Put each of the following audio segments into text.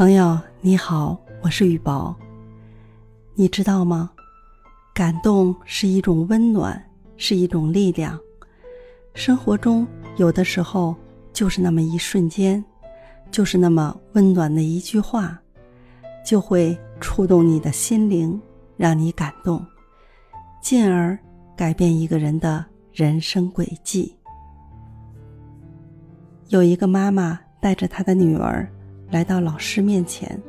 朋友你好，我是雨宝。你知道吗？感动是一种温暖，是一种力量。生活中有的时候就是那么一瞬间，就是那么温暖的一句话，就会触动你的心灵，让你感动，进而改变一个人的人生轨迹。有一个妈妈带着她的女儿。来到老师面前，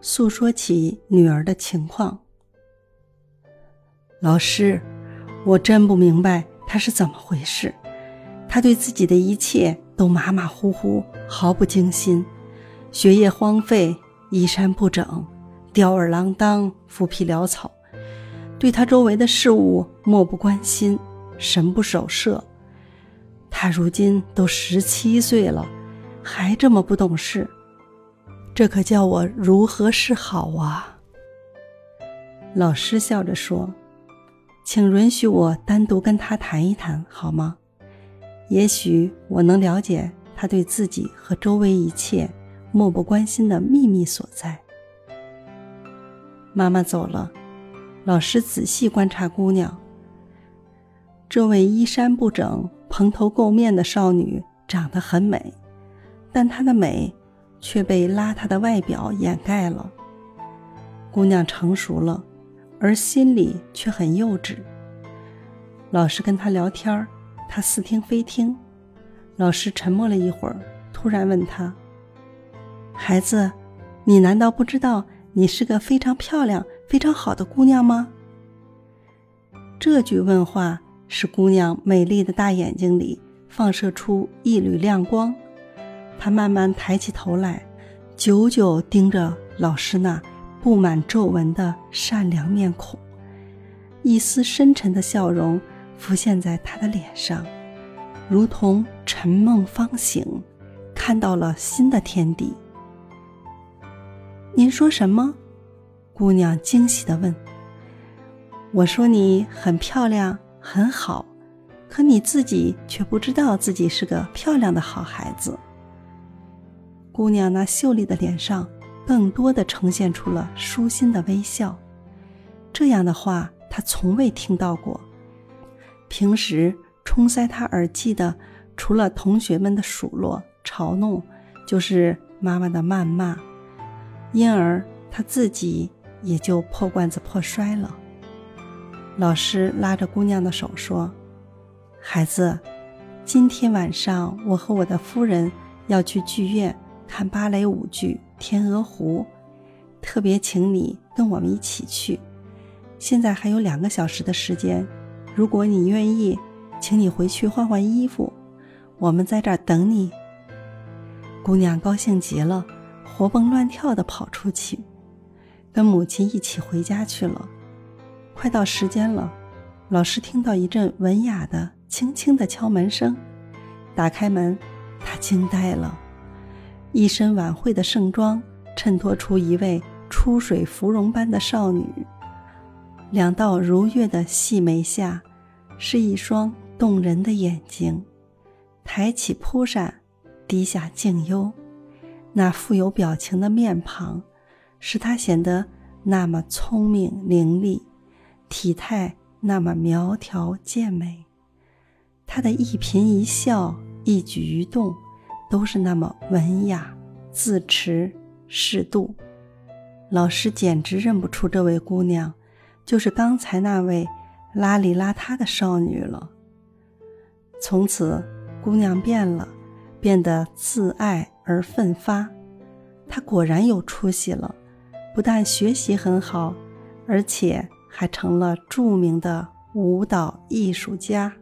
诉说起女儿的情况。老师，我真不明白她是怎么回事。她对自己的一切都马马虎虎，毫不精心，学业荒废，衣衫不整，吊儿郎当，浮皮潦草，对她周围的事物漠不关心，神不守舍。她如今都十七岁了，还这么不懂事。这可叫我如何是好啊？老师笑着说：“请允许我单独跟他谈一谈，好吗？也许我能了解他对自己和周围一切漠不关心的秘密所在。”妈妈走了，老师仔细观察姑娘。这位衣衫不整、蓬头垢面的少女长得很美，但她的美。却被邋遢的外表掩盖了。姑娘成熟了，而心里却很幼稚。老师跟她聊天她似听非听。老师沉默了一会儿，突然问她：“孩子，你难道不知道你是个非常漂亮、非常好的姑娘吗？”这句问话使姑娘美丽的大眼睛里放射出一缕亮光。他慢慢抬起头来，久久盯着老师那布满皱纹的善良面孔，一丝深沉的笑容浮现在他的脸上，如同沉梦方醒，看到了新的天地。您说什么？姑娘惊喜地问。我说你很漂亮，很好，可你自己却不知道自己是个漂亮的好孩子。姑娘那秀丽的脸上，更多的呈现出了舒心的微笑。这样的话，她从未听到过。平时冲塞她耳际的，除了同学们的数落、嘲弄，就是妈妈的谩骂。因而她自己也就破罐子破摔了。老师拉着姑娘的手说：“孩子，今天晚上我和我的夫人要去剧院。”看芭蕾舞剧《天鹅湖》，特别请你跟我们一起去。现在还有两个小时的时间，如果你愿意，请你回去换换衣服，我们在这儿等你。姑娘高兴极了，活蹦乱跳地跑出去，跟母亲一起回家去了。快到时间了，老师听到一阵文雅的、轻轻的敲门声，打开门，他惊呆了。一身晚会的盛装，衬托出一位出水芙蓉般的少女。两道如月的细眉下，是一双动人的眼睛。抬起蒲扇，低下静幽，那富有表情的面庞，使她显得那么聪明伶俐，体态那么苗条健美。她的一颦一笑，一举一动。都是那么文雅、自持、适度，老师简直认不出这位姑娘就是刚才那位邋里邋遢的少女了。从此，姑娘变了，变得自爱而奋发。她果然有出息了，不但学习很好，而且还成了著名的舞蹈艺术家。